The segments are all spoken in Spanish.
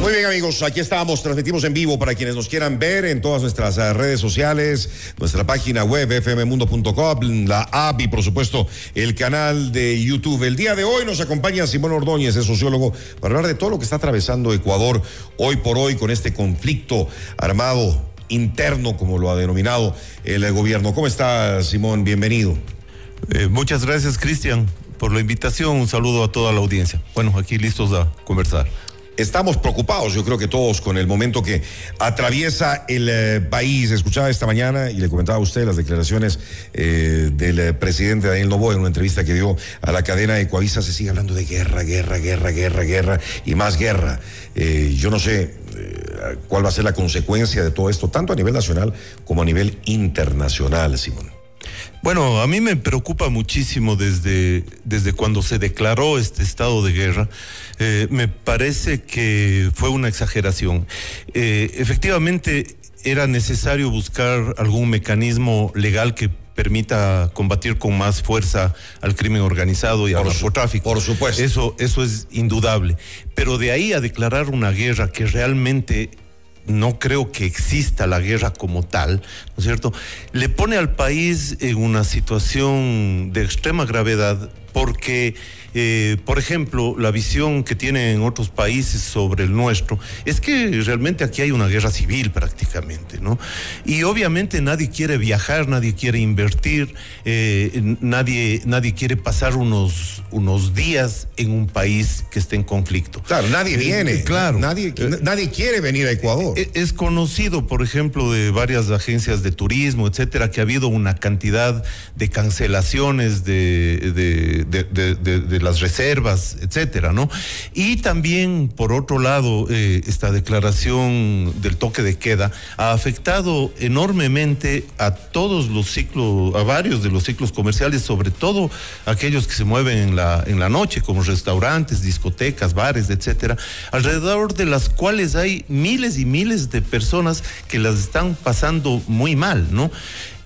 muy bien amigos, aquí estamos, transmitimos en vivo para quienes nos quieran ver en todas nuestras eh, redes sociales, nuestra página web fmmundo.com, la app y por supuesto el canal de YouTube. El día de hoy nos acompaña Simón Ordóñez, es sociólogo, para hablar de todo lo que está atravesando Ecuador hoy por hoy con este conflicto armado interno, como lo ha denominado el gobierno. ¿Cómo está Simón? Bienvenido. Eh, muchas gracias Cristian por la invitación, un saludo a toda la audiencia. Bueno, aquí listos a conversar estamos preocupados, yo creo que todos, con el momento que atraviesa el eh, país. Escuchaba esta mañana y le comentaba a usted las declaraciones eh, del eh, presidente Daniel Novoa en una entrevista que dio a la cadena de Coavisa. Se sigue hablando de guerra, guerra, guerra, guerra, guerra y más guerra. yo no sé cuál va a ser la consecuencia de todo esto, tanto a nivel nacional como a nivel internacional, Simón. Bueno, a mí me preocupa muchísimo desde, desde cuando se declaró este estado de guerra. Eh, me parece que fue una exageración. Eh, efectivamente, era necesario buscar algún mecanismo legal que permita combatir con más fuerza al crimen organizado y al narcotráfico. Por supuesto. Eso, eso es indudable. Pero de ahí a declarar una guerra que realmente no creo que exista la guerra como tal, ¿no es cierto? Le pone al país en una situación de extrema gravedad porque eh, por ejemplo, la visión que tienen otros países sobre el nuestro es que realmente aquí hay una guerra civil prácticamente, ¿no? Y obviamente nadie quiere viajar, nadie quiere invertir, eh, nadie, nadie quiere pasar unos, unos días en un país que esté en conflicto. Claro, nadie eh, viene. claro. Nadie, nadie quiere venir a Ecuador. Es conocido, por ejemplo, de varias agencias de turismo, etcétera, que ha habido una cantidad de cancelaciones de, de las reservas, etcétera, ¿no? Y también, por otro lado, eh, esta declaración del toque de queda ha afectado enormemente a todos los ciclos, a varios de los ciclos comerciales, sobre todo aquellos que se mueven en la, en la noche, como restaurantes, discotecas, bares, etcétera, alrededor de las cuales hay miles y miles de personas que las están pasando muy mal, ¿no?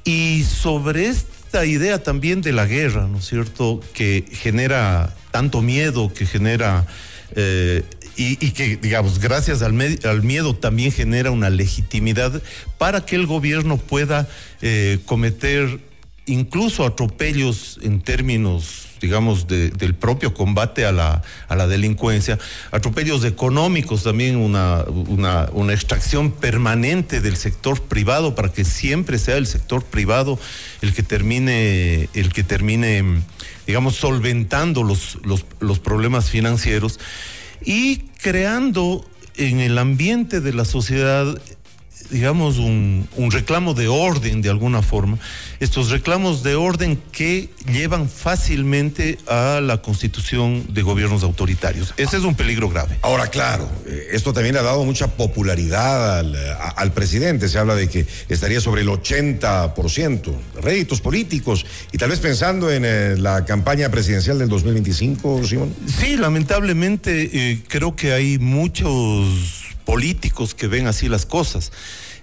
Y sobre este esta idea también de la guerra, ¿no es cierto?, que genera tanto miedo, que genera... Eh, y, que, digamos, gracias al, miedo también genera una legitimidad para que el gobierno pueda eh, cometer incluso atropellos en términos digamos, del propio combate a la, a la delincuencia, atropellos económicos también, una, una, una, extracción permanente del sector privado para que siempre sea el sector privado el que termine, el que termine, digamos, solventando los, los, los problemas financieros y creando en el ambiente de la sociedad digamos, un, reclamo de orden de alguna forma, estos reclamos de orden que llevan fácilmente a la constitución de gobiernos autoritarios. Ese es un peligro grave. Ahora, claro, eh, esto también ha dado mucha popularidad al, presidente. Se habla de que estaría sobre el 80% réditos políticos y tal vez pensando en eh, la campaña presidencial del 2025, Simón. Sí, lamentablemente eh, creo que hay muchos políticos que ven así las cosas.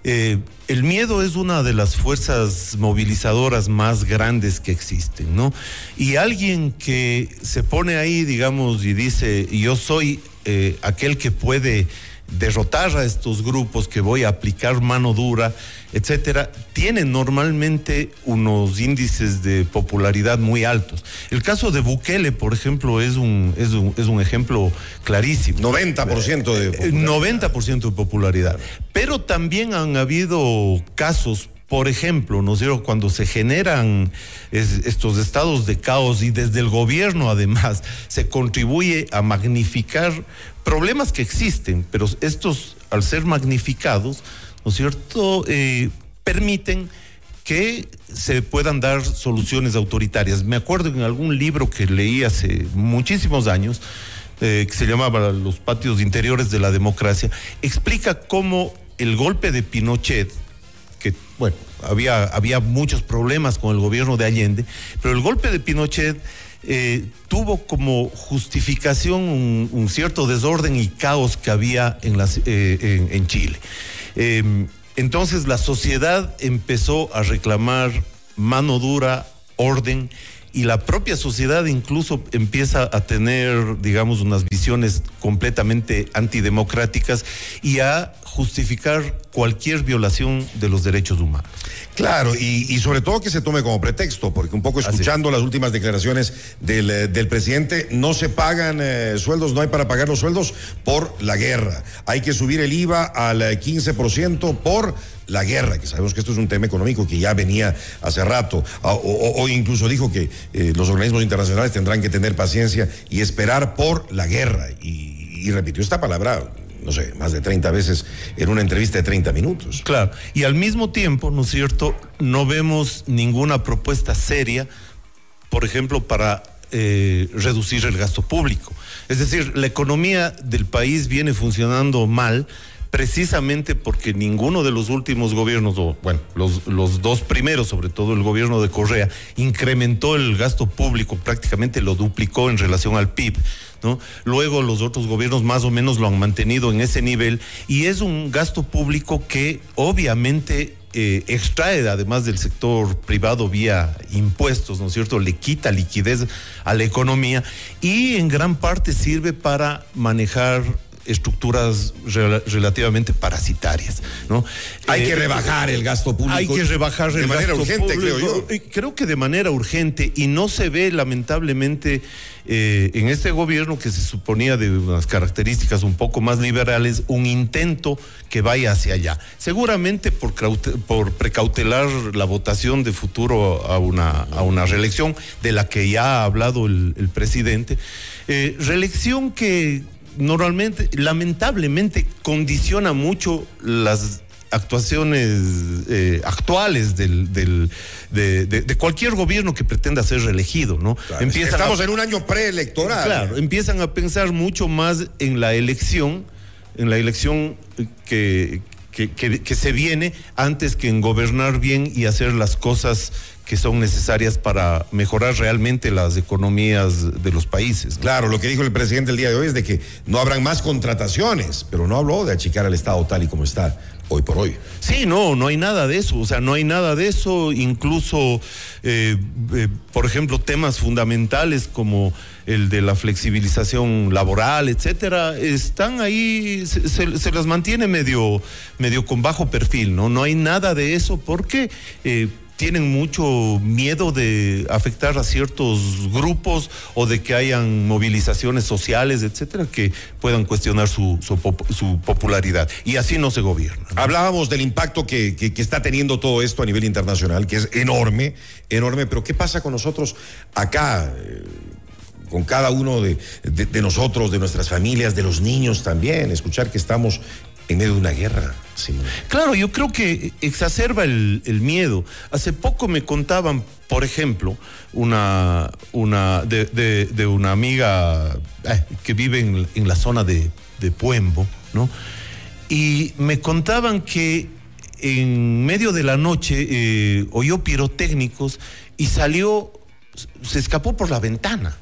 Eh, el miedo es una de las fuerzas movilizadoras más grandes que existen, ¿no? Y alguien que se pone ahí, digamos, y dice, yo soy eh, aquel que puede derrotar a estos grupos, que voy a aplicar mano dura, etcétera, tienen normalmente unos índices de popularidad muy altos. El caso de Bukele, por ejemplo, es un, es un, es un ejemplo clarísimo. 90% de popularidad. 90% de popularidad. Pero también han habido casos por ejemplo, ¿no sé, cuando se generan estos estados de caos y desde el gobierno además se contribuye a magnificar problemas que existen, pero estos al ser magnificados, ¿no es cierto?, eh, permiten que se puedan dar soluciones autoritarias. Me acuerdo en algún libro que leí hace muchísimos años, eh, que se llamaba Los patios interiores de la democracia, explica cómo el golpe de Pinochet, que, bueno, había, había muchos problemas con el gobierno de Allende, pero el golpe de Pinochet eh, tuvo como justificación un, cierto desorden y caos que había en, eh, en, Chile. Em, entonces la sociedad empezó a reclamar mano dura, orden, y la propia sociedad incluso empieza a tener, digamos, unas visiones completamente antidemocráticas y a justificar cualquier violación de los derechos humanos. Claro, y, sobre todo que se tome como pretexto, porque un poco escuchando las últimas declaraciones del, eh, presidente, no se pagan eh, sueldos, no hay para pagar los sueldos por la guerra. Hay que subir el IVA al 15% eh, por la guerra, que sabemos que esto es un tema económico que ya venía hace rato. Ah, o, incluso dijo que los organismos internacionales tendrán que tener paciencia y esperar por la guerra. y repitió esta palabra no sé, más de 30 veces en una entrevista de 30 minutos. Claro, y al mismo tiempo, ¿no es cierto?, no vemos ninguna propuesta seria, por ejemplo, para eh, reducir el gasto público. Es decir, la economía del país viene funcionando mal precisamente porque ninguno de los últimos gobiernos, o bueno, los, dos primeros, sobre todo el gobierno de Correa, incrementó el gasto público, prácticamente lo duplicó en relación al PIB. ¿No? Luego los otros gobiernos más o menos lo han mantenido en ese nivel y es un gasto público que obviamente eh, extrae además del sector privado vía impuestos, ¿no es cierto? Le quita liquidez a la economía y en gran parte sirve para manejar estructuras relativamente parasitarias, ¿no? Hay que eh, rebajar el gasto público. Hay que rebajar de manera urgente, creo yo. Creo que de manera urgente y no se ve lamentablemente eh, en este gobierno que se suponía de unas características un poco más liberales un intento que vaya hacia allá. Seguramente por, por precautelar la votación de futuro a una, a una reelección de la que ya ha hablado el, presidente. Eh, reelección que normalmente, lamentablemente, condiciona mucho las actuaciones eh, actuales del, de, cualquier gobierno que pretenda ser reelegido, ¿no? Estamos en un año preelectoral. Claro, empiezan a pensar mucho más en la elección, en la elección que, que, se viene antes que en gobernar bien y hacer las cosas que son necesarias para mejorar realmente las economías de los países. Claro, lo que dijo el presidente el día de hoy es de que no habrán más contrataciones, pero no habló de achicar al Estado tal y como está hoy por hoy. Sí, no, no hay nada de eso, o sea, no hay nada de eso, incluso, eh, eh, por ejemplo, temas fundamentales como el de la flexibilización laboral, etcétera, están ahí, se, las mantiene medio, medio con bajo perfil, ¿no? No hay nada de eso porque... Eh, tienen mucho miedo de afectar a ciertos grupos o de que hayan movilizaciones sociales, etcétera, que puedan cuestionar su, popularidad. Y así no se gobierna. Hablábamos del impacto que, está teniendo todo esto a nivel internacional, que es enorme, enorme, pero ¿qué pasa con nosotros acá? Eh, con cada uno de, nosotros, de nuestras familias, de los niños también, escuchar que estamos en medio de una guerra. Claro, yo creo que exacerba el, miedo. Hace poco me contaban, por ejemplo, una, una de, una amiga eh, que vive en, la zona de, Puembo, ¿no? Y me contaban que en medio de la noche eh, oyó pirotécnicos y salió, se escapó por la ventana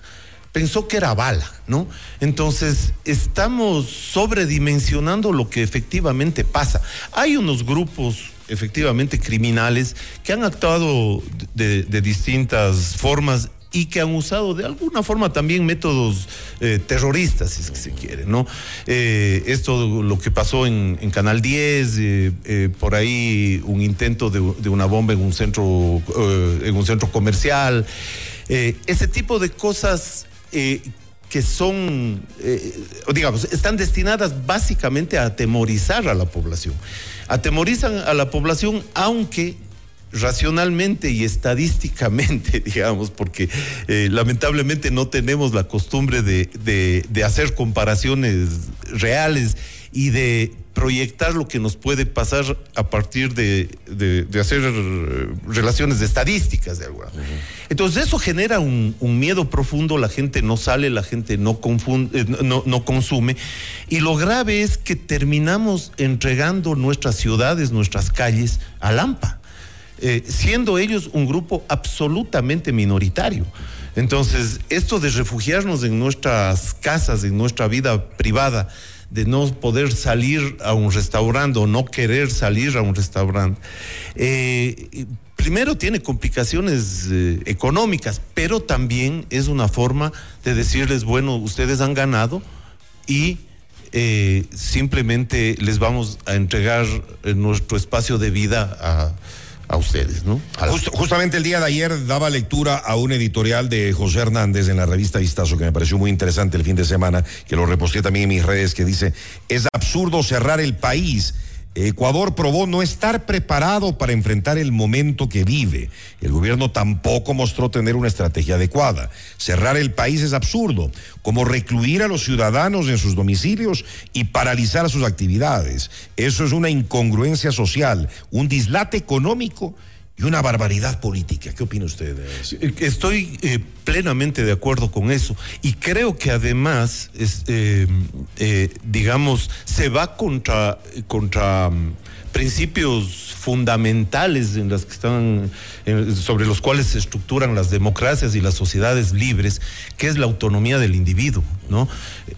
pensó que era bala, ¿no? Entonces, estamos sobredimensionando lo que efectivamente pasa. Hay unos grupos efectivamente criminales que han actuado de, distintas formas y que han usado de alguna forma también métodos eh, terroristas, si es que se quiere, ¿no? Eh, esto, lo que pasó en, Canal 10, eh, por ahí un intento de, de, una bomba en un centro, en un centro comercial, ese tipo de cosas eh, que son, eh, digamos, están destinadas básicamente a atemorizar a la población. Atemorizan a la población, aunque racionalmente y estadísticamente, digamos, porque eh, lamentablemente no tenemos la costumbre de, de hacer comparaciones reales y de proyectar lo que nos puede pasar a partir de, hacer eh, relaciones de estadísticas de alguna. Entonces eso genera un, miedo profundo, la gente no sale, la gente no, confunde, eh, no, consume y lo grave es que terminamos entregando nuestras ciudades, nuestras calles a Lampa, eh, siendo ellos un grupo absolutamente minoritario. Entonces, esto de refugiarnos en nuestras casas, en nuestra vida privada, de no poder salir a un restaurante o no querer salir a un restaurante, eh, primero tiene complicaciones eh, económicas, pero también es una forma de decirles, bueno, ustedes han ganado y eh, simplemente les vamos a entregar nuestro espacio de vida a a ustedes, ¿no? justamente el día de ayer daba lectura a un editorial de José Hernández en la revista Vistazo que me pareció muy interesante el fin de semana, que lo reposté también en mis redes, que dice, es absurdo cerrar el país Ecuador probó no estar preparado para enfrentar el momento que vive. El gobierno tampoco mostró tener una estrategia adecuada. Cerrar el país es absurdo, como recluir a los ciudadanos en sus domicilios y paralizar sus actividades. Eso es una incongruencia social, un dislate económico y una barbaridad política. ¿Qué opina usted? Eh, estoy eh, plenamente de acuerdo con eso y creo que además, eh, digamos, se va contra, contra mm, principios fundamentales en las que están sobre los cuales se estructuran las democracias y las sociedades libres, que es la autonomía del individuo, ¿no?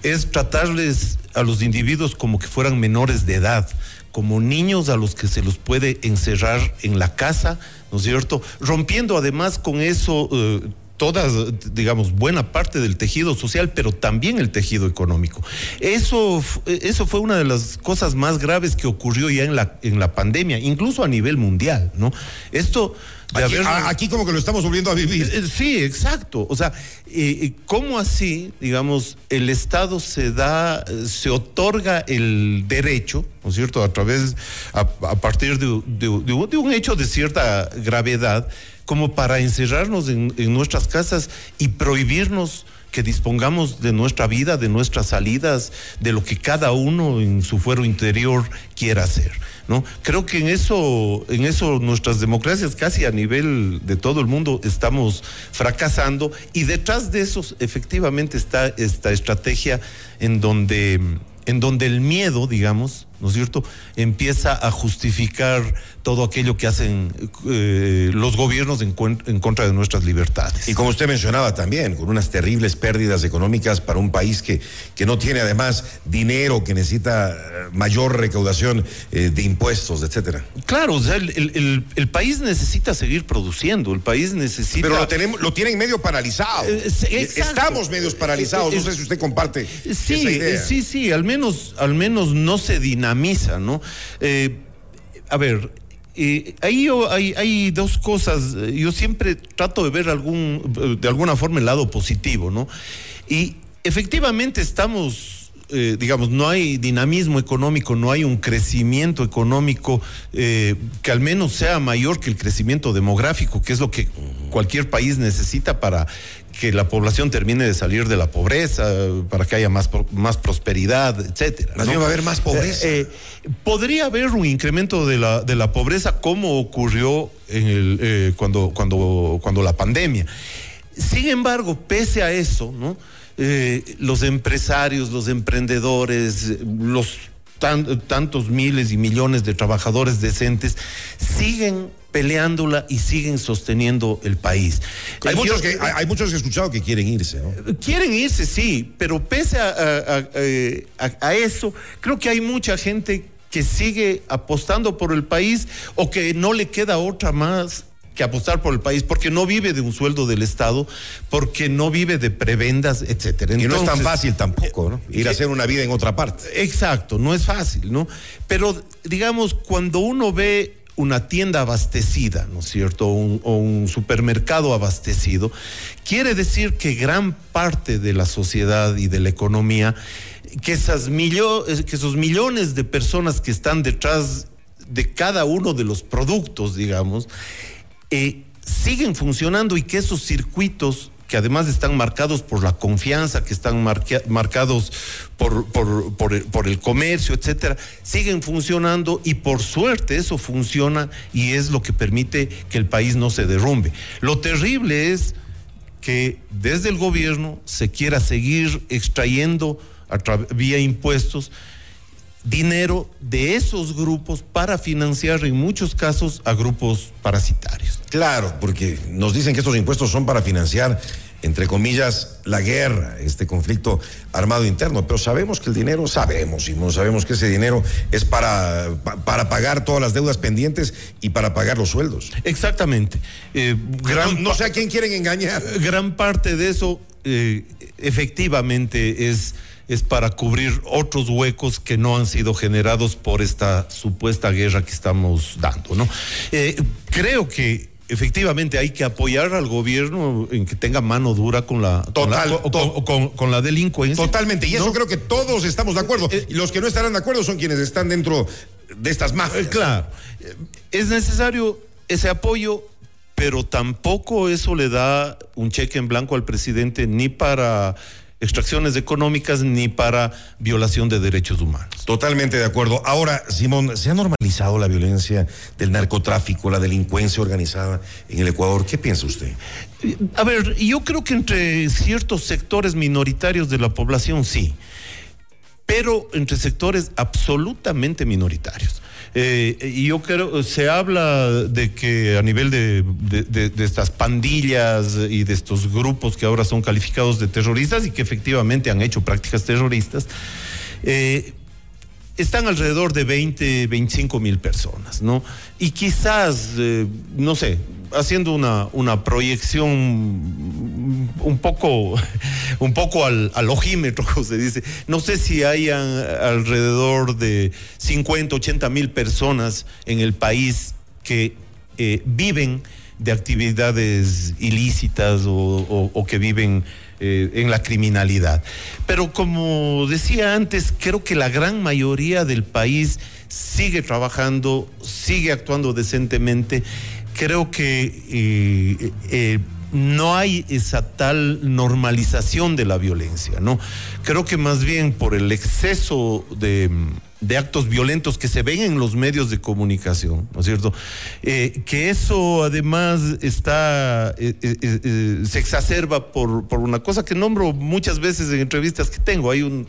Es tratarles a los individuos como que fueran menores de edad como niños a los que se los puede encerrar en la casa, ¿no es cierto? Rompiendo además con eso eh, toda, digamos, buena parte del tejido social, pero también el tejido económico. Eso, eso fue una de las cosas más graves que ocurrió ya en la, en la pandemia, incluso a nivel mundial, ¿no? Esto aquí, como que lo estamos volviendo a vivir. Eh, sí, exacto. O sea, ¿cómo así, digamos, el Estado se da, se otorga el derecho, ¿no es cierto?, a través, a, partir de, de, un hecho de cierta gravedad, como para encerrarnos en, en nuestras casas y prohibirnos que dispongamos de nuestra vida, de nuestras salidas, de lo que cada uno en su fuero interior quiera hacer. ¿no? Creo que en eso, en eso nuestras democracias casi a nivel de todo el mundo estamos fracasando y detrás de eso efectivamente está esta estrategia en donde, en donde el miedo, digamos, ¿no es cierto?, empieza a justificar todo aquello que hacen eh, los gobiernos en, contra de nuestras libertades. Y como usted mencionaba también, con unas terribles pérdidas económicas para un país que, que no tiene además dinero, que necesita eh, mayor recaudación eh, de impuestos, etcétera. Claro, o sea, el, el, país necesita seguir produciendo, el país necesita... Pero lo, tenemos, lo tienen medio paralizado. Estamos medios paralizados, no sé si usted comparte sí, esa idea. Sí, sí, al menos, al menos no se dinamiza, ¿no? a ver, eh, ahí hay, dos cosas. Yo siempre trato de ver algún, de alguna forma el lado positivo, ¿no? Y efectivamente estamos, eh, digamos, no hay dinamismo económico, no hay un crecimiento económico eh, que al menos sea mayor que el crecimiento demográfico, que es lo que cualquier país necesita para que la población termine de salir de la pobreza, para que haya más, más prosperidad, etcétera. Más va a haber más pobreza. Eh, eh, podría haber un incremento de la, de la pobreza como ocurrió en el, eh, cuando, cuando, cuando la pandemia. Sin embargo, pese a eso, ¿no? los empresarios, los emprendedores, los tantos miles y millones de trabajadores decentes siguen peleándola y siguen sosteniendo el país. Hay, muchos, que, hay, muchos que he escuchado que quieren irse, ¿no? Quieren irse, sí, pero pese eh, a, eso, creo que hay mucha gente que sigue apostando por el país o que no le queda otra más que apostar por el país porque no vive de un sueldo del Estado, porque no vive de prebendas, etcétera. y no es tan fácil tampoco, ¿no? Ir a hacer una vida en otra parte. Exacto, no es fácil, ¿no? Pero digamos, cuando uno ve una tienda abastecida, ¿no es cierto? o un supermercado abastecido, quiere decir que gran parte de la sociedad y de la economía, que, esas que esos millones de personas que están detrás de cada uno de los productos, digamos, eh, siguen funcionando y que esos circuitos que además están marcados por la confianza, que están marcados por, el comercio, etcétera, siguen funcionando y por suerte eso funciona y es lo que permite que el país no se derrumbe. Lo terrible es que desde el gobierno se quiera seguir extrayendo vía impuestos dinero de esos grupos para financiar en muchos casos a grupos parasitarios. Claro, porque nos dicen que estos impuestos son para financiar entre comillas, la guerra, este conflicto armado interno. Pero sabemos que el dinero, sabemos, y no sabemos que ese dinero es para, para pagar todas las deudas pendientes y para pagar los sueldos. Exactamente. Eh, gran no, sé a quién quieren engañar. Gran parte de eso eh, efectivamente es es para cubrir otros huecos que no han sido generados por esta supuesta guerra que estamos dando, ¿no? Eh, creo que efectivamente hay que apoyar al gobierno en que tenga mano dura con la, Total, con, la, delincuencia. Totalmente, y eso creo que todos estamos de acuerdo. Eh, y los que no estarán de acuerdo son quienes están dentro de estas mafias. claro, es necesario ese apoyo, pero tampoco eso le da un cheque en blanco al presidente ni para extracciones económicas ni para violación de derechos humanos. Totalmente de acuerdo. Ahora, Simón, ¿se ha normalizado la violencia del narcotráfico, la delincuencia organizada en el Ecuador? ¿Qué piensa usted? A ver, yo creo que entre ciertos sectores minoritarios de la población sí, pero entre sectores absolutamente minoritarios. Eh, y yo creo, se habla de que a nivel de, estas pandillas y de estos grupos que ahora son calificados de terroristas y que efectivamente han hecho prácticas terroristas, eh, están alrededor de 20, 25 mil personas, ¿no? Y quizás, eh, no sé, haciendo una, una proyección un poco, un poco al, al, ojímetro, como se dice, no sé si hay alrededor de 50, 80 mil personas en el país que eh, viven de actividades ilícitas o que viven eh, en la criminalidad. Pero como decía antes, creo que la gran mayoría del país sigue trabajando, sigue actuando decentemente. Creo que eh, no hay esa tal normalización de la violencia, ¿no? Creo que más bien por el exceso de actos violentos que se ven en los medios de comunicación, ¿no es cierto? Eh, que eso además está, eh, eh, se exacerba por, por, una cosa que nombro muchas veces en entrevistas que tengo. Hay un,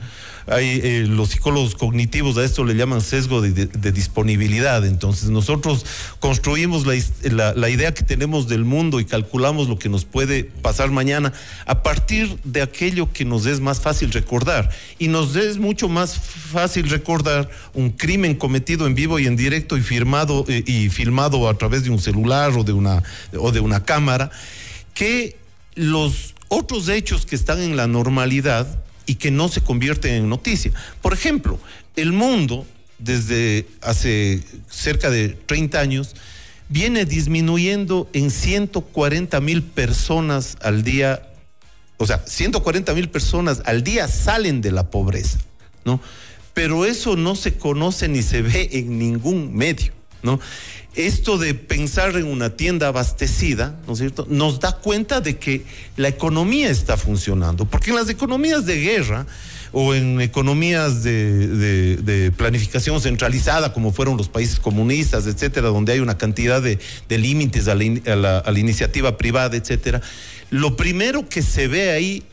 hay, eh, los psicólogos cognitivos a esto le llaman sesgo de, disponibilidad. Entonces nosotros construimos la, idea que tenemos del mundo y calculamos lo que nos puede pasar mañana a partir de aquello que nos es más fácil recordar. Y nos es mucho más fácil recordar un crimen cometido en vivo y en directo y firmado eh, y filmado a través de un celular o de una o de una cámara que los otros hechos que están en la normalidad y que no se convierten en noticia. Por ejemplo, el mundo, desde hace cerca de 30 años, viene disminuyendo en 140 mil personas al día, o sea, 140 mil personas al día salen de la pobreza, ¿no? Pero eso no se conoce ni se ve en ningún medio, ¿no? esto de pensar en una tienda abastecida, ¿no es cierto?, nos da cuenta de que la economía está funcionando, porque en las economías de guerra o en economías de, planificación centralizada, como fueron los países comunistas, etcétera, donde hay una cantidad de, límites a la, a la iniciativa privada, etcétera, lo primero que se ve ahí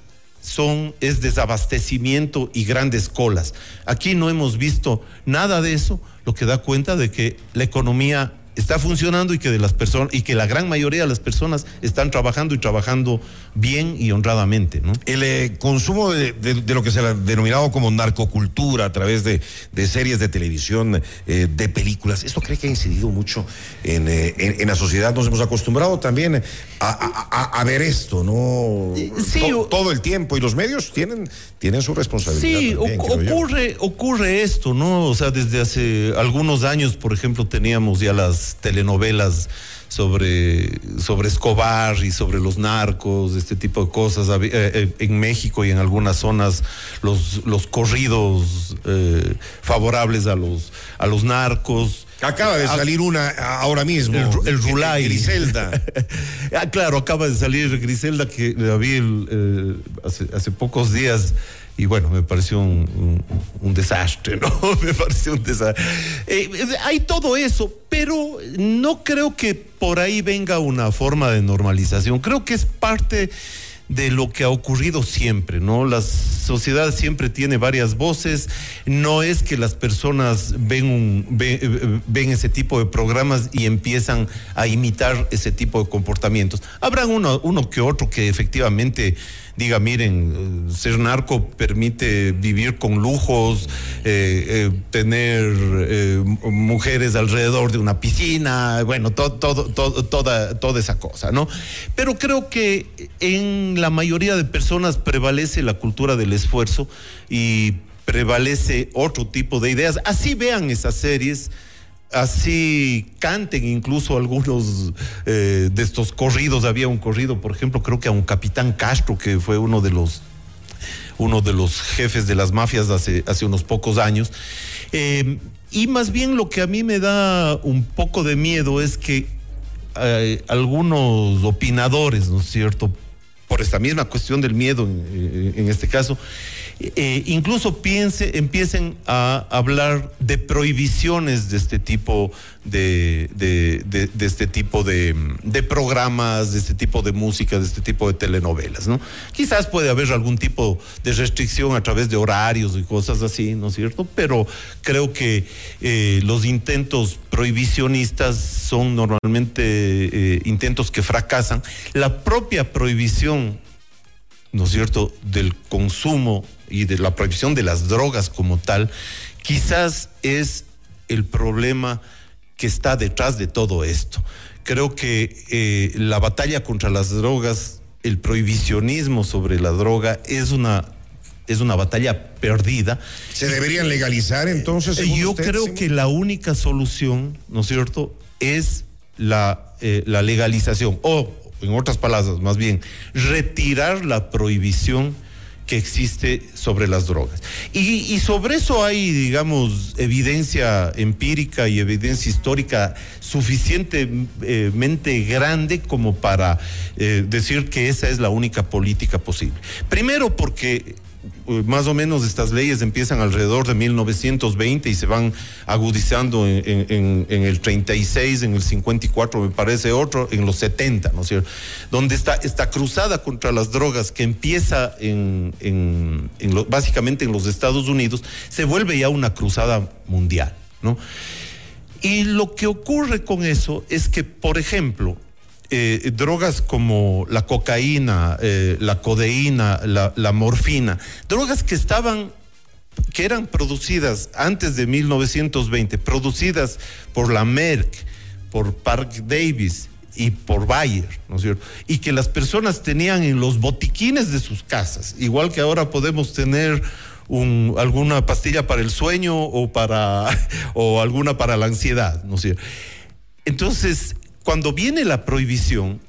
son, es desabastecimiento y grandes colas. Aquí no hemos visto nada de eso, lo que da cuenta de que la economía está funcionando y que de las personas y que la gran mayoría de las personas están trabajando y trabajando bien y honradamente, ¿no? El eh, consumo de, lo que se ha denominado como narcocultura a través de, series de televisión, eh, de películas, ¿esto cree que ha incidido mucho en, eh, la sociedad? Nos hemos acostumbrado también a, ver esto, ¿no? Sí, todo el tiempo y los medios tienen, tienen su responsabilidad. Sí, ocurre, ocurre esto, ¿no? O sea, desde hace algunos años, por ejemplo, teníamos ya las telenovelas sobre, sobre Escobar y sobre los narcos, este tipo de cosas. Eh, eh, en México y en algunas zonas los, los corridos eh, favorables a los, a los narcos. Acaba de salir una ahora mismo. El, Rulay. Griselda. ah, claro, acaba de salir Griselda que la vi hace, hace pocos días y bueno, me pareció un, desastre, ¿no? me pareció un desastre. Eh, hay todo eso, pero no creo que por ahí venga una forma de normalización. Creo que es parte de lo que ha ocurrido siempre, ¿no? La sociedad siempre tiene varias voces, no es que las personas ven, un, ven, ven, ese tipo de programas y empiezan a imitar ese tipo de comportamientos. Habrá uno, uno que otro que efectivamente diga, miren, ser narco permite vivir con lujos, eh, eh, tener eh, mujeres alrededor de una piscina, bueno, todo, todo, toda, toda esa cosa, ¿no? Pero creo que en la mayoría de personas prevalece la cultura del esfuerzo y prevalece otro tipo de ideas. Así vean esas series así canten incluso algunos eh, de estos corridos. Había un corrido, por ejemplo, creo que a un capitán Castro, que fue uno de los uno de los jefes de las mafias hace, unos pocos años. Eh, y más bien lo que a mí me da un poco de miedo es que eh, algunos opinadores, ¿no es cierto? Por esta misma cuestión del miedo en, este caso, eh, incluso piense, empiecen a hablar de prohibiciones de este tipo de, este tipo de, programas, de este tipo de música, de este tipo de telenovelas, ¿no? Quizás puede haber algún tipo de restricción a través de horarios y cosas así, ¿no es cierto? Pero creo que eh, los intentos prohibicionistas son normalmente eh, intentos que fracasan. La propia prohibición ¿no es cierto?, del consumo y de la prohibición de las drogas como tal, quizás es el problema que está detrás de todo esto. Creo que eh, la batalla contra las drogas, el prohibicionismo sobre la droga es una es una batalla perdida. ¿Se deberían legalizar entonces? Yo usted, creo señor? que la única solución, ¿no es cierto?, es la, eh, la legalización o en otras palabras, más bien, retirar la prohibición que existe sobre las drogas. Y, sobre eso hay, digamos, evidencia empírica y evidencia histórica suficientemente grande como para eh, decir que esa es la única política posible. Primero porque más o menos estas leyes empiezan alrededor de 1920 y se van agudizando en, el 36, en el 54, me parece otro, en los 70, ¿no es cierto? Donde está esta cruzada contra las drogas que empieza básicamente en los Estados Unidos, se vuelve ya una cruzada mundial, ¿no? Y lo que ocurre con eso es que, por ejemplo, eh, drogas como la cocaína, eh, la codeína, la, la, morfina, drogas que estaban, que eran producidas antes de 1920, producidas por la Merck, por Park Davis y por Bayer, ¿no es cierto? Y que las personas tenían en los botiquines de sus casas, igual que ahora podemos tener un, alguna pastilla para el sueño o para o alguna para la ansiedad, ¿no es cierto? Entonces, cuando viene la prohibición,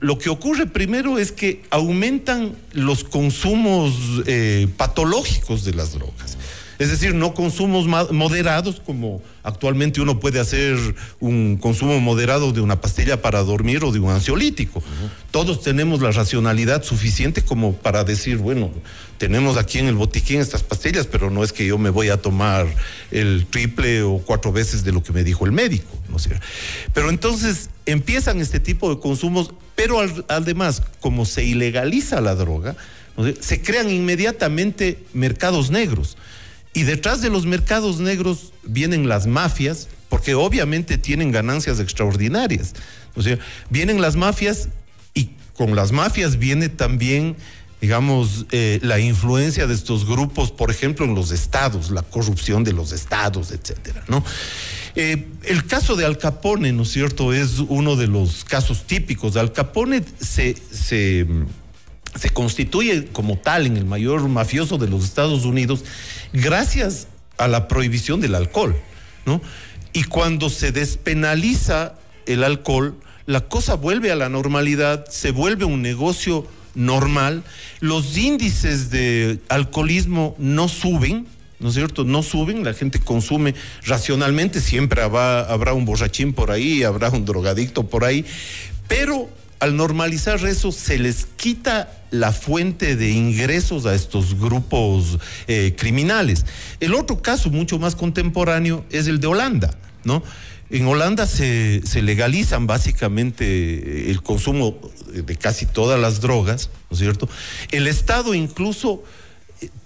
lo que ocurre primero es que aumentan los consumos eh, patológicos de las drogas. Es decir, no consumos moderados como actualmente uno puede hacer un consumo moderado de una pastilla para dormir o de un ansiolítico. Uh -huh. Todos tenemos la racionalidad suficiente como para decir, bueno, tenemos aquí en el botiquín estas pastillas, pero no es que yo me voy a tomar el triple o cuatro veces de lo que me dijo el médico, ¿no es cierto? Pero entonces empiezan este tipo de consumos, pero al, además, como se ilegaliza la droga, ¿no se crean inmediatamente mercados negros. Y detrás de los mercados negros vienen las mafias, porque obviamente tienen ganancias extraordinarias. O sea, vienen las mafias y con las mafias viene también, digamos, eh, la influencia de estos grupos, por ejemplo, en los estados, la corrupción de los estados, etcétera, ¿no? Eh, el caso de Al Capone, ¿no es cierto?, es uno de los casos típicos. Al Capone se, se, se constituye como tal en el mayor mafioso de los Estados Unidos gracias a la prohibición del alcohol, ¿no? Y cuando se despenaliza el alcohol, la cosa vuelve a la normalidad, se vuelve un negocio normal, los índices de alcoholismo no suben, ¿no es cierto? No suben, la gente consume racionalmente, siempre habrá, habrá un borrachín por ahí, habrá un drogadicto por ahí, pero al normalizar eso se les quita la fuente de ingresos a estos grupos eh, criminales. El otro caso mucho más contemporáneo es el de Holanda, ¿no? En Holanda se, se, legalizan básicamente el consumo de casi todas las drogas, ¿no es cierto? El Estado incluso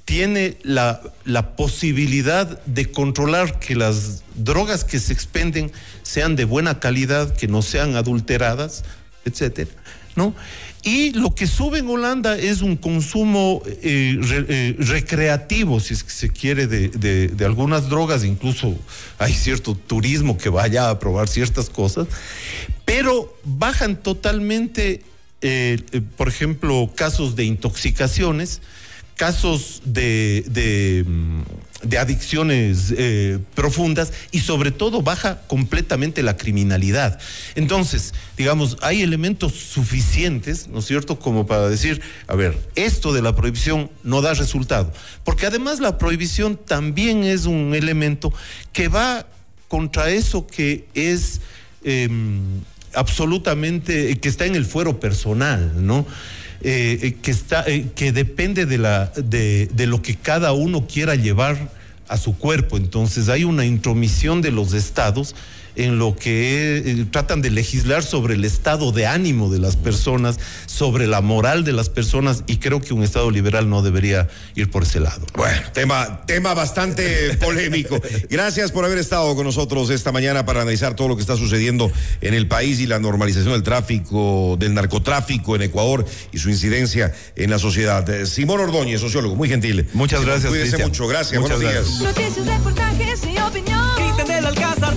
tiene la, la, posibilidad de controlar que las drogas que se expenden sean de buena calidad, que no sean adulteradas, etcétera, ¿no? Y lo que sube en Holanda es un consumo eh, eh, recreativo, si es que se quiere, de, de, algunas drogas, incluso hay cierto turismo que vaya a probar ciertas cosas, pero bajan totalmente, eh, por ejemplo, casos de intoxicaciones, casos de, de, de adicciones eh, profundas y sobre todo baja completamente la criminalidad. Entonces, digamos, hay elementos suficientes, ¿no es cierto?, como para decir, a ver, esto de la prohibición no da resultado. Porque además la prohibición también es un elemento que va contra eso que es... Eh, absolutamente, que está en el fuero personal, ¿no? Eh, que está, eh, que depende de la, de, de lo que cada uno quiera llevar a su cuerpo. Entonces hay una intromisión de los estados en lo que eh, tratan de legislar sobre el estado de ánimo de las personas, sobre la moral de las personas, y creo que un Estado liberal no debería ir por ese lado. Bueno, tema, tema bastante polémico. Gracias por haber estado con nosotros esta mañana para analizar todo lo que está sucediendo en el país y la normalización del tráfico, del narcotráfico en Ecuador y su incidencia en la sociedad. Eh, Simón Ordóñez, sociólogo, muy gentil. Muchas gracias. Cuídese Cristian. mucho, gracias. Muchas Buenos gracias. días. Noticias, reportajes y opinión. Cristian del Alcázar.